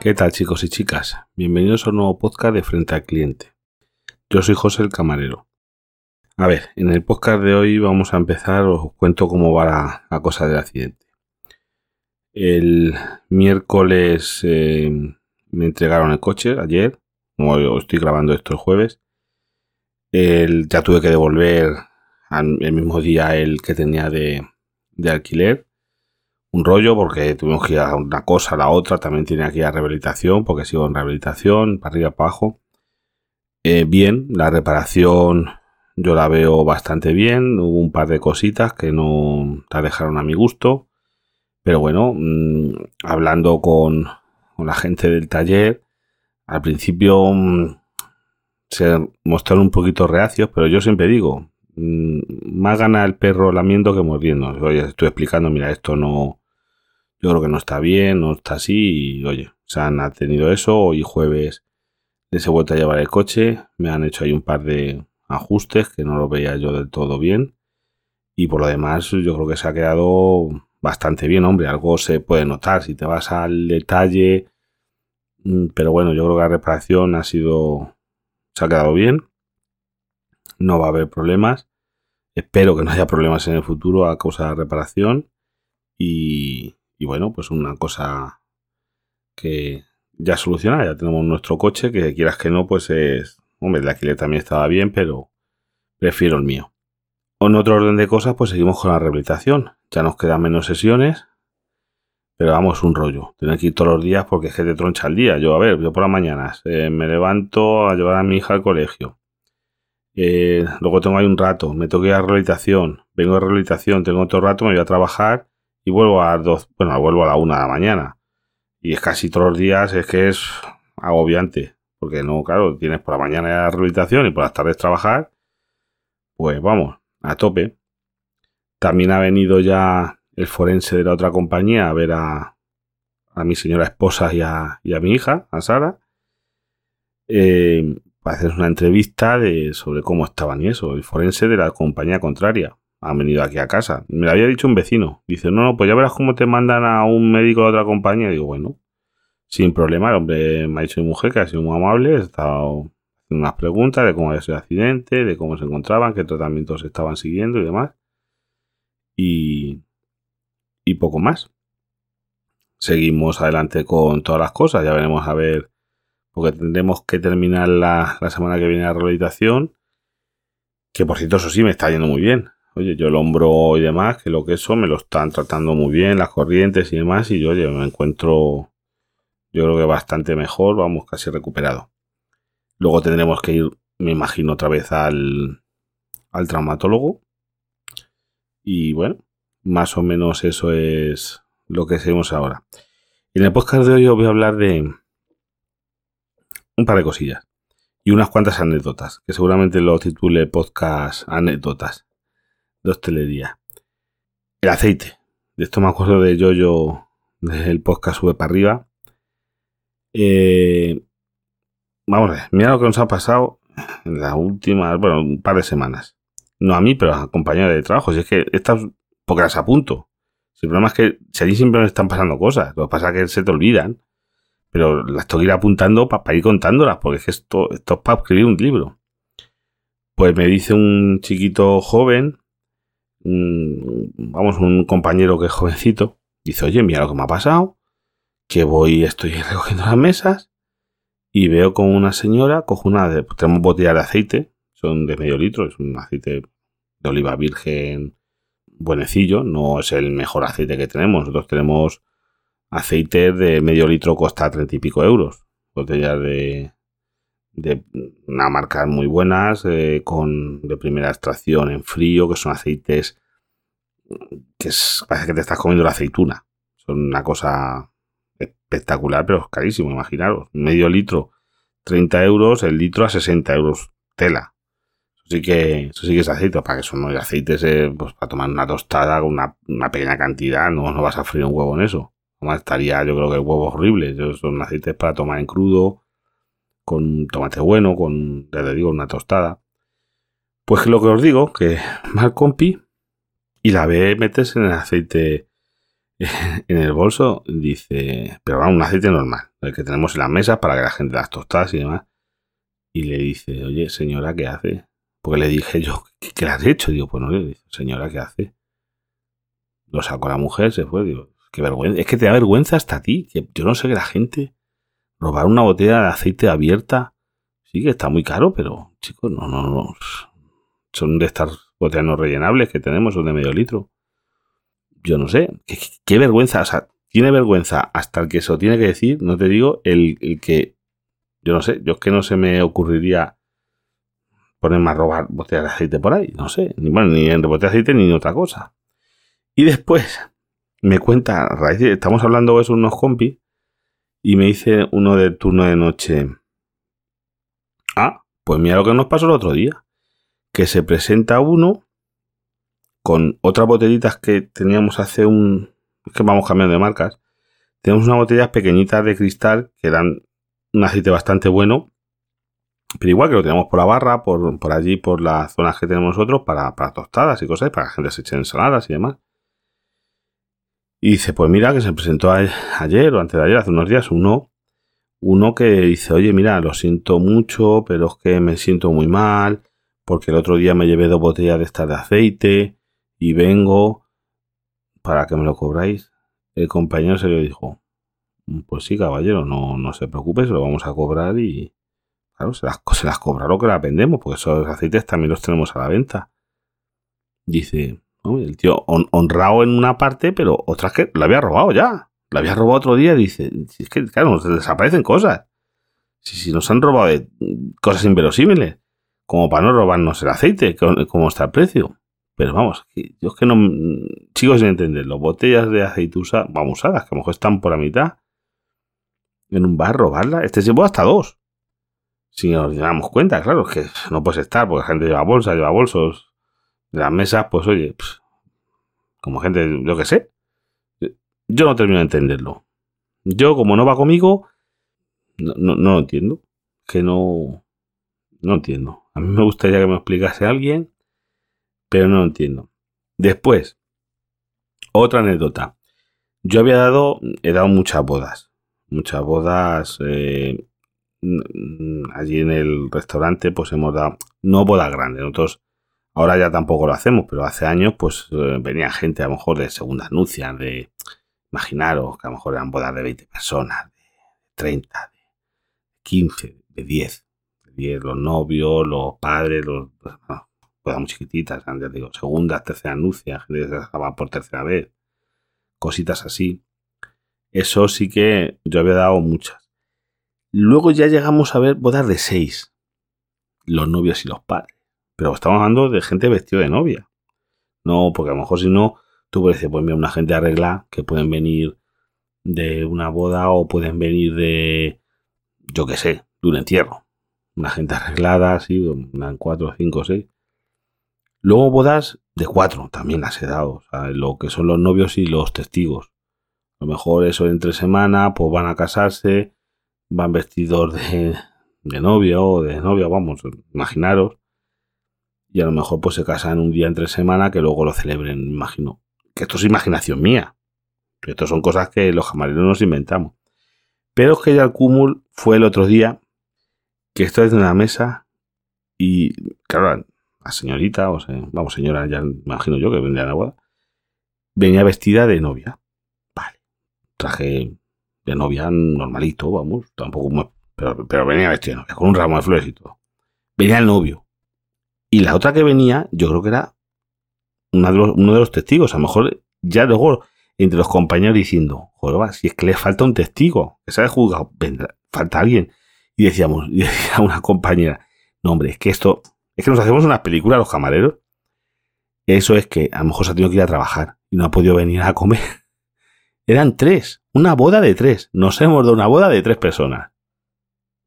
¿Qué tal chicos y chicas? Bienvenidos a un nuevo podcast de Frente al Cliente. Yo soy José el Camarero. A ver, en el podcast de hoy vamos a empezar, os cuento cómo va la, cosa del accidente. El miércoles eh, me entregaron el coche, ayer, como estoy grabando esto el jueves. ya tuve que devolver el mismo día el que tenía de, de alquiler un rollo porque tuvimos que ir a una cosa a la otra, también tenía que ir a rehabilitación porque sigo en rehabilitación, para arriba, para abajo. Eh, bien, la reparación yo la veo bastante bien, hubo un par de cositas que no la dejaron a mi gusto, pero bueno, mm, hablando con, la gente del taller, al principio mm, se mostraron un poquito reacios, pero yo siempre digo, mm, más gana el perro lamiendo que mordiendo. Estoy explicando, mira, esto no, yo creo que no está bien, no está así y oye, se han tenido eso. Hoy jueves les he vuelto a llevar el coche, me han hecho ahí un par de ajustes que no lo veía yo del todo bien y por lo demás yo creo que se ha quedado bastante bien, hombre, algo se puede notar si te vas al detalle, mm, pero bueno, yo creo que la reparación ha sido, se ha quedado bien, no va a haber problemas, espero que no haya problemas en el futuro a causa de la reparación y, y bueno, pues una cosa que ya soluciona, ya tenemos nuestro coche, que quieras que no, pues es... Hombre, el alquiler también estaba bien, pero prefiero el mío. En otro orden de cosas, pues seguimos con la rehabilitación. Ya nos quedan menos sesiones, pero vamos, un rollo. Tener que ir todos los días porque es que te troncha el día. Yo, a ver, yo por las mañanas eh, me levanto a llevar a mi hija al colegio. Eh, luego tengo ahí un rato, me tengo que ir a rehabilitación. Vengo de rehabilitación, tengo otro rato, me voy a trabajar y vuelvo a dos, bueno, vuelvo a la una de la mañana. Y es casi todos los días, es que es agobiante. Porque no, claro, tienes por la mañana la rehabilitación y por las tardes trabajar. Pues vamos, a tope. También ha venido ya el forense de la otra compañía a ver a, a mi señora esposa y a, y a mi hija, a Sara. Eh, para hacer una entrevista de, sobre cómo estaban y eso. El forense de la compañía contraria han venido aquí a casa. Me lo había dicho un vecino. Dice, no, no, pues ya verás cómo te mandan a un médico de otra compañía. digo, bueno, sin problema. El hombre me ha dicho mi mujer que ha sido muy amable. He estado haciendo unas preguntas de cómo había sido el accidente, de cómo se encontraban, qué tratamientos estaban siguiendo y demás. Y, y poco más. Seguimos adelante con todas las cosas. Ya veremos a ver, porque tendremos que terminar la, la semana que viene la rehabilitación. Que por cierto, eso sí me está yendo muy bien oye, yo el hombro y demás, que lo que eso me lo están tratando muy bien, las corrientes y demás, y yo, oye, me encuentro, yo creo que bastante mejor, vamos, casi recuperado. Luego tendremos que ir, me imagino, otra vez al, al traumatólogo. Y bueno, más o menos eso es lo que seguimos ahora. En el podcast de hoy os voy a hablar de un par de cosillas y unas cuantas anécdotas, que seguramente lo titule podcast anécdotas de hostelería. El aceite. De esto me acuerdo de yo, yo, del podcast Sube para arriba. Eh, vamos a ver, mira lo que nos ha pasado en las últimas, bueno, un par de semanas. No a mí, pero a compañeros de trabajo. Si es que estas, porque las apunto. el problema es que si allí siempre me están pasando cosas. Lo que pasa es que se te olvidan. Pero las tengo que ir apuntando para ir contándolas, porque es que esto, esto es para escribir un libro. Pues me dice un chiquito joven vamos, un compañero que es jovencito, dice, oye, mira lo que me ha pasado, que voy, estoy recogiendo las mesas y veo como una señora coge una de, tenemos botellas de aceite, son de medio litro, es un aceite de oliva virgen buenecillo, no es el mejor aceite que tenemos, nosotros tenemos aceite de medio litro, costa treinta y pico euros, botellas de, de una marcas muy buenas, con de primera extracción en frío, que son aceites que es, parece que te estás comiendo la aceituna. Son una cosa espectacular, pero es carísimo, imaginaros. Medio litro, 30 euros, el litro a 60 euros tela. Eso sí que, eso sí que es aceite, para que son aceites, eh, pues para tomar una tostada con una, una, pequeña cantidad, no, no vas a freír un huevo en eso. Además estaría, yo creo que el huevo horrible. Son aceites para tomar en crudo, con tomate bueno, con, ya te digo, una tostada. Pues lo que os digo, que mal compi y la ve metes en el aceite en el bolso, dice, pero va, un aceite normal, el que tenemos en las mesas para que la gente las tostadas y demás. Y le dice, oye, señora, ¿qué hace? Porque le dije yo, ¿qué, le has hecho? Digo, pues no, le dice, señora, ¿qué hace? Lo sacó la mujer, se fue, digo, qué vergüenza. Es que te da vergüenza hasta a ti. Que yo no sé que la gente robar una botella de aceite abierta, sí que está muy caro, pero chicos, no, no, no. Son de estas botellas no rellenables que tenemos, son de medio litro. Yo no sé, qué, vergüenza, o sea, tiene vergüenza hasta el que se lo tiene que decir, no te digo, el, el que, yo no sé, yo es que no se me ocurriría ponerme a robar botellas de aceite por ahí, no sé, ni, bueno, ni en botellas de aceite ni en otra cosa. Y después me cuenta, raíz estamos hablando de unos compis, y me dice uno del turno de noche, ah, pues mira lo que nos pasó el otro día, que se presenta uno con otras botellitas que teníamos hace un, es que vamos cambiando de marcas, tenemos unas botellas pequeñitas de cristal que dan un aceite bastante bueno pero igual que lo tenemos por la barra, por, por allí, por las zonas que tenemos nosotros, para, para tostadas y cosas, para que la gente se eche ensaladas y demás. Y dice, pues mira, que se presentó ayer o antes de ayer, hace unos días, uno, uno que dice, oye, mira, lo siento mucho, pero es que me siento muy mal, porque el otro día me llevé dos botellas de estas de aceite y vengo para que me lo cobráis. El compañero se le dijo, pues sí, caballero, no, no se preocupe, se lo vamos a cobrar y, Claro, se las, se las cobra lo que las vendemos, porque esos aceites también los tenemos a la venta. Dice, el tío honrado en una parte, pero otras que lo había robado ya. Lo había robado otro día. Dice, es que, claro, nos desaparecen cosas. Si, si nos han robado de cosas inverosímiles, como para no robarnos el aceite, como está el precio. Pero vamos, yo es que no sigo sin entenderlo. Botellas de aceite vamos, usadas, que a lo mejor están por la mitad. En un bar robarla. Este llevó hasta dos si nos damos cuenta, claro, que no puedes estar porque la gente lleva bolsas, lleva bolsos. Las mesas, pues oye, como gente, yo que sé. Yo no termino de entenderlo. Yo, como no va conmigo, no, no, lo entiendo. Que no, no entiendo. A mí me gustaría que me explicase alguien, pero no lo entiendo. Después, otra anécdota. Yo había dado, he dado muchas bodas. Muchas bodas. Eh, allí en el restaurante pues hemos dado, no boda grande, nosotros ahora ya tampoco lo hacemos, pero hace años pues eh, venía gente a lo mejor de segundas nupcias, de, imaginaros que a lo mejor eran bodas de 20 personas, de 30, de 15, de 10, de 10 los novios, los padres, los, bodas muy chiquititas, ya digo, segundas, terceras nupcias, gente que se casaba por tercera vez, cositas así. Eso sí que yo había dado muchas. Luego ya llegamos a ver bodas de seis. Los novios y los padres. Pero estamos hablando de gente vestida de novia. No, porque a lo mejor si no, tú puedes decir, pues mira, una gente arreglada que pueden venir de una boda o pueden venir de, yo qué sé, de un entierro. Una gente arreglada, así, una cuatro, cinco, seis. Luego bodas de cuatro, también las he dado. O sea, lo que son los novios y los testigos. A lo mejor eso entre semana, pues van a casarse van vestidos de, de novia o de novia, vamos, imaginaros. Y a lo mejor pues se casan un día entre semana que luego lo celebren, imagino. Que esto es imaginación mía. Que esto son cosas que los camareros nos inventamos. Pero es que ya el cúmulo fue el otro día que estoy en una mesa y, claro, la señorita, o sea, vamos, señora, ya imagino yo que vendría a la boda, venía vestida de novia. Vale. Traje de novia normalito, vamos, tampoco pero, pero, venía vestido de novia, con un ramo de flores y todo. Venía el novio. Y la otra que venía, yo creo que era uno de los, testigos. A lo mejor ya luego entre los compañeros diciendo, joder, si es que le falta un testigo, que ha juzgado, vendrá, falta alguien. Y decíamos, y decía una compañera, no hombre, es que esto, es que nos hacemos unas películas los camareros. Eso es que a lo mejor se ha tenido que ir a trabajar y no ha podido venir a comer. Eran tres. Una boda de tres. Nos hemos dado una boda de tres personas.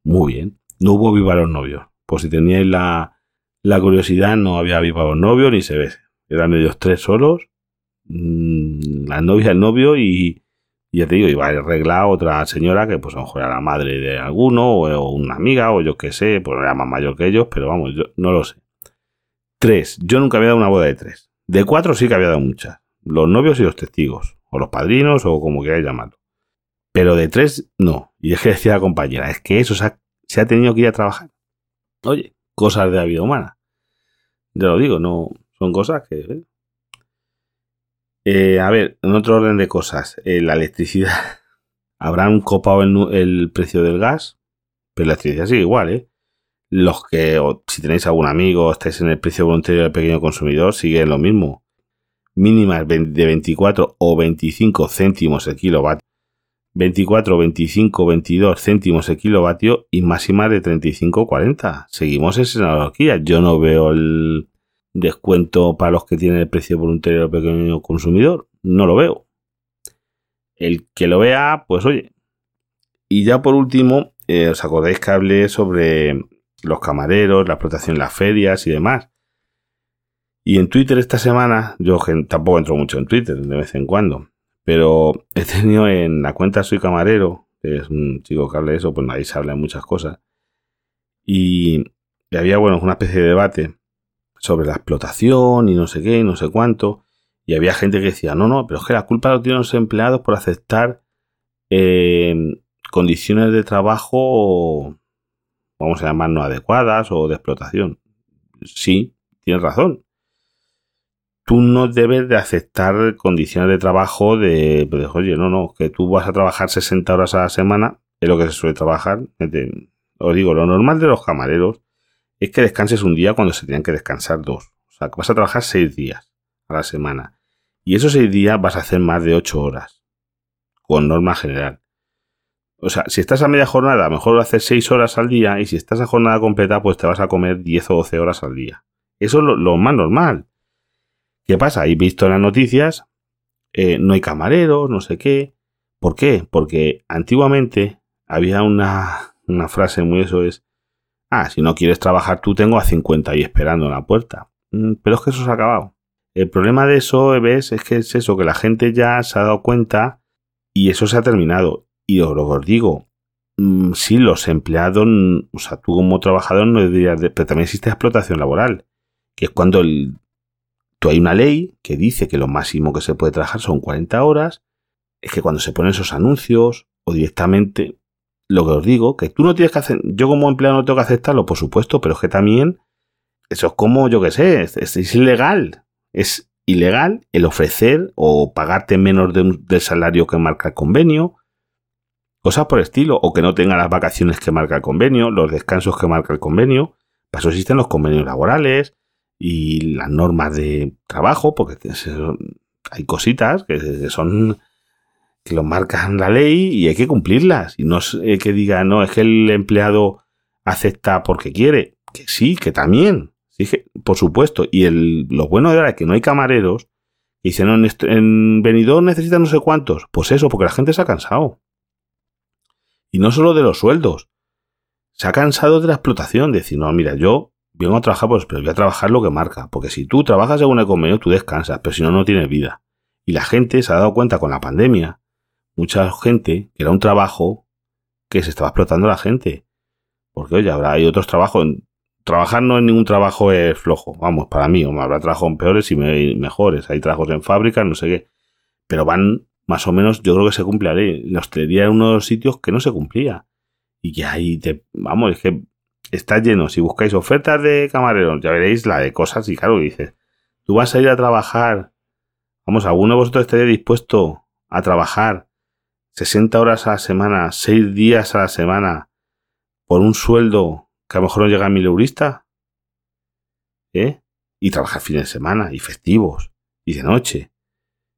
Muy bien. No hubo viva los novios. Por si teníais la, la curiosidad, no había viva los novios ni se ve. Eran ellos tres solos. Mm, la novia, el novio y, ya te digo, iba a arreglar otra señora que pues a lo mejor era la madre de alguno o, una amiga o yo qué sé, pues era más mayor que ellos, pero vamos, yo no lo sé. Tres. Yo nunca había dado una boda de tres. De cuatro sí que había dado muchas. Los novios y los testigos o los padrinos, o como queráis llamarlo. Pero de tres, no. Y es que decía la compañera, es que eso se ha, se ha tenido que ir a trabajar. Oye, cosas de la vida humana. Ya lo digo, no son cosas que... ¿eh? Eh, a ver, en otro orden de cosas, eh, la electricidad. Habrán copado el, el, precio del gas, pero la electricidad sigue igual, ¿eh? Los que, si tenéis algún amigo, estáis en el precio voluntario del pequeño consumidor, sigue lo mismo. Mínimas de 24 o 25 céntimos el kilovatio. 24, 25, 22 céntimos el kilovatio y máximas de 35, 40. Seguimos en esa analogía. Yo no veo el, descuento para los que tienen el precio voluntario del pequeño consumidor. No lo veo. El que lo vea, pues oye. Y ya por último, eh, os acordáis que hablé sobre los camareros, la explotación en las ferias y demás. Y en Twitter esta semana, yo tampoco entro mucho en Twitter de vez en cuando, pero he tenido en la cuenta Soy Camarero, que es un chico que habla de eso, pues ahí se habla de muchas cosas. Y, había, bueno, una especie de debate sobre la explotación y no sé qué, y no sé cuánto. Y había gente que decía, no, no, pero es que la culpa lo tienen los empleados por aceptar eh, condiciones de trabajo, vamos a llamar, no adecuadas o de explotación. Sí, tienes razón. Tú no debes de aceptar condiciones de trabajo de, pues, oye, no, no, que tú vas a trabajar 60 horas a la semana, es lo que se suele trabajar. Os digo, lo normal de los camareros es que descanses un día cuando se tenían que descansar dos. O sea, que vas a trabajar seis días a la semana. Y esos seis días vas a hacer más de ocho horas. Con norma general. O sea, si estás a media jornada, mejor haces seis horas al día. Y si estás a jornada completa, pues te vas a comer 10 o 12 horas al día. Eso es lo, más normal. ¿Qué pasa? He visto en las noticias, eh, no hay camareros, no sé qué. ¿Por qué? Porque antiguamente había una, una frase muy eso es, Ah, si no quieres trabajar tú, tengo a 50 ahí esperando en la puerta. Mm, pero es que eso se ha acabado. El problema de eso, ves, es que es eso, que la gente ya se ha dado cuenta y eso se ha terminado. Y os lo digo, mm, sí, los empleados, o sea, tú como trabajador no deberías, pero también existe explotación laboral, que es cuando hay una ley que dice que lo máximo que se puede trabajar son 40 horas, es que cuando se ponen esos anuncios o directamente, lo que os digo, que tú no tienes que hacer, yo como empleado no tengo que aceptarlo, por supuesto, pero es que también, eso es como, yo que sé, es, ilegal. Es ilegal el ofrecer o pagarte menos del salario que marca el convenio, cosas por estilo, o que no tenga las vacaciones que marca el convenio, los descansos que marca el convenio. Para eso existen los convenios laborales y las normas de trabajo, porque hay cositas que son que lo marcan la ley y hay que cumplirlas. Y no es eh, que diga, no, es que el empleado acepta porque quiere. Que sí, que también. Sí, por supuesto. Y el, lo bueno ahora es que no hay camareros. Y dicen, no, en, en Benidorm necesitan no sé cuántos. Pues eso, porque la gente se ha cansado. Y no solo de los sueldos. Se ha cansado de la explotación. De decir, no, mira, yo vengo a trabajar, pues, pero voy a trabajar lo que marca. Porque si tú trabajas según el convenio, tú descansas, pero si no, no tienes vida. Y la gente se ha dado cuenta con la pandemia mucha gente que era un trabajo que se estaba explotando a la gente. Porque, oye, habrá hay otros trabajos. Trabajar no en ningún trabajo es flojo. Vamos, para mí, habrá trabajos peores y mejores. Hay trabajos en fábricas, no sé qué. Pero van más o menos, yo creo que se cumple la ley. La hostelería uno de los sitios que no se cumplía. Y que ahí te. Vamos, es que está lleno. Si buscáis ofertas de camareros, ya veréis la de cosas. Y claro, dices, tú vas a ir a trabajar. Vamos, ¿alguno de vosotros estaría dispuesto a trabajar 60 horas a la semana, 6 días a la semana, por un sueldo que a lo mejor no llega a mil eurista, ¿eh? Y trabajar fines de semana, y festivos, y de noche,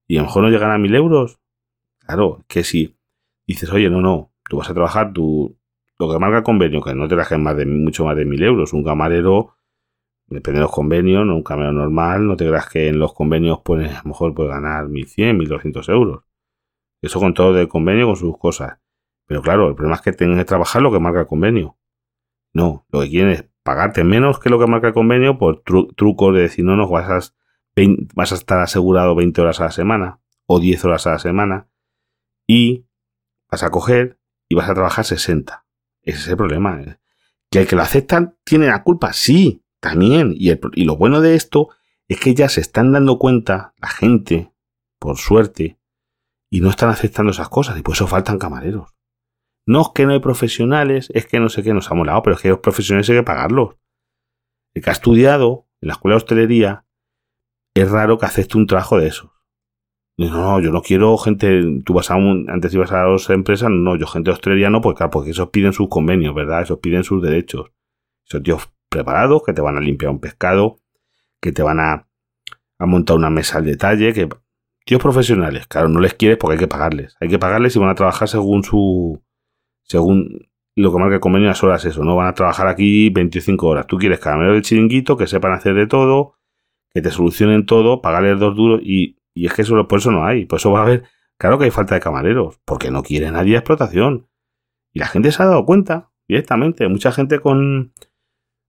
y a lo mejor no llegan a mil euros. Claro, que si dices, oye, no, no, tú vas a trabajar tú, lo que marca el convenio, que no te trajes más de, mucho más de mil euros, un camarero, depende de los convenios, no un camarero normal, no te creas que en los convenios puedes, a lo mejor puedes ganar 1100, 1200 euros. Eso con todo el convenio, con sus cosas. Pero claro, el problema es que tienes que trabajar lo que marca el convenio. No, lo que quieren es pagarte menos que lo que marca el convenio por trucos de decir, no, no, vas a, vas a estar asegurado 20 horas a la semana o 10 horas a la semana y vas a coger y vas a trabajar 60. Ese es el problema. ¿eh? Que el que lo aceptan tiene la culpa, sí, también. Y, y lo bueno de esto es que ya se están dando cuenta, la gente, por suerte, y no están aceptando esas cosas y por eso faltan camareros. No es que no hay profesionales, es que no sé qué nos ha molado, pero es que los profesionales hay que pagarlos. El que ha estudiado en la escuela de hostelería, es raro que acepte un trabajo de esos. No, yo no quiero gente, tú vas a un, antes ibas a las empresas, no, yo gente hostelería no, porque claro, porque esos piden sus convenios, ¿verdad? Esos piden sus derechos. Esos tíos preparados que te van a limpiar un pescado, que te van a, a montar una mesa al detalle, que tíos profesionales, claro, no les quieres porque hay que pagarles. Hay que pagarles y van a trabajar según su, según lo que marca el convenio las horas eso, no van a trabajar aquí 25 horas. Tú quieres caramelo del chiringuito, que sepan hacer de todo, que te solucionen todo, pagarles dos duros y, y es que eso, por eso no hay. Por eso va a haber, claro que hay falta de camareros, porque no quiere nadie explotación. Y la gente se ha dado cuenta directamente. Mucha gente con,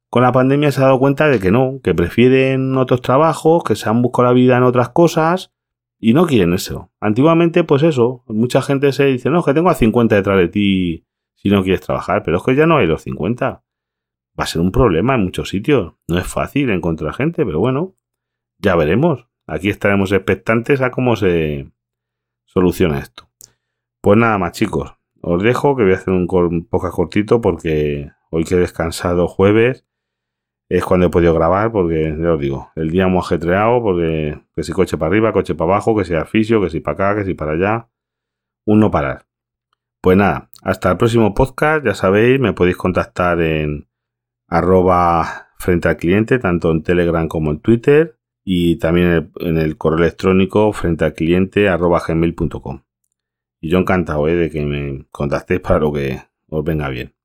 con la pandemia se ha dado cuenta de que no, que prefieren otros trabajos, que se han buscado la vida en otras cosas y no quieren eso. Antiguamente, pues eso, mucha gente se dice, no, que tengo a 50 detrás de ti si no quieres trabajar, pero es que ya no hay los 50. Va a ser un problema en muchos sitios. No es fácil encontrar gente, pero bueno, ya veremos. Aquí estaremos expectantes a cómo se soluciona esto. Pues nada más, chicos. Os dejo que voy a hacer un, un cortito porque hoy que he descansado jueves es cuando he podido grabar porque, ya os digo, el día hemos ajetreado porque que si coche para arriba, coche para abajo, que si fisio, que si para acá, que si para allá. Un no parar. Pues nada, hasta el próximo podcast, ya sabéis, me podéis contactar en arroba frente al cliente, tanto en Telegram como en Twitter, y también en el correo electrónico frente al cliente arroba gmail.com. Y yo encantado eh, de que me contactéis para lo que os venga bien.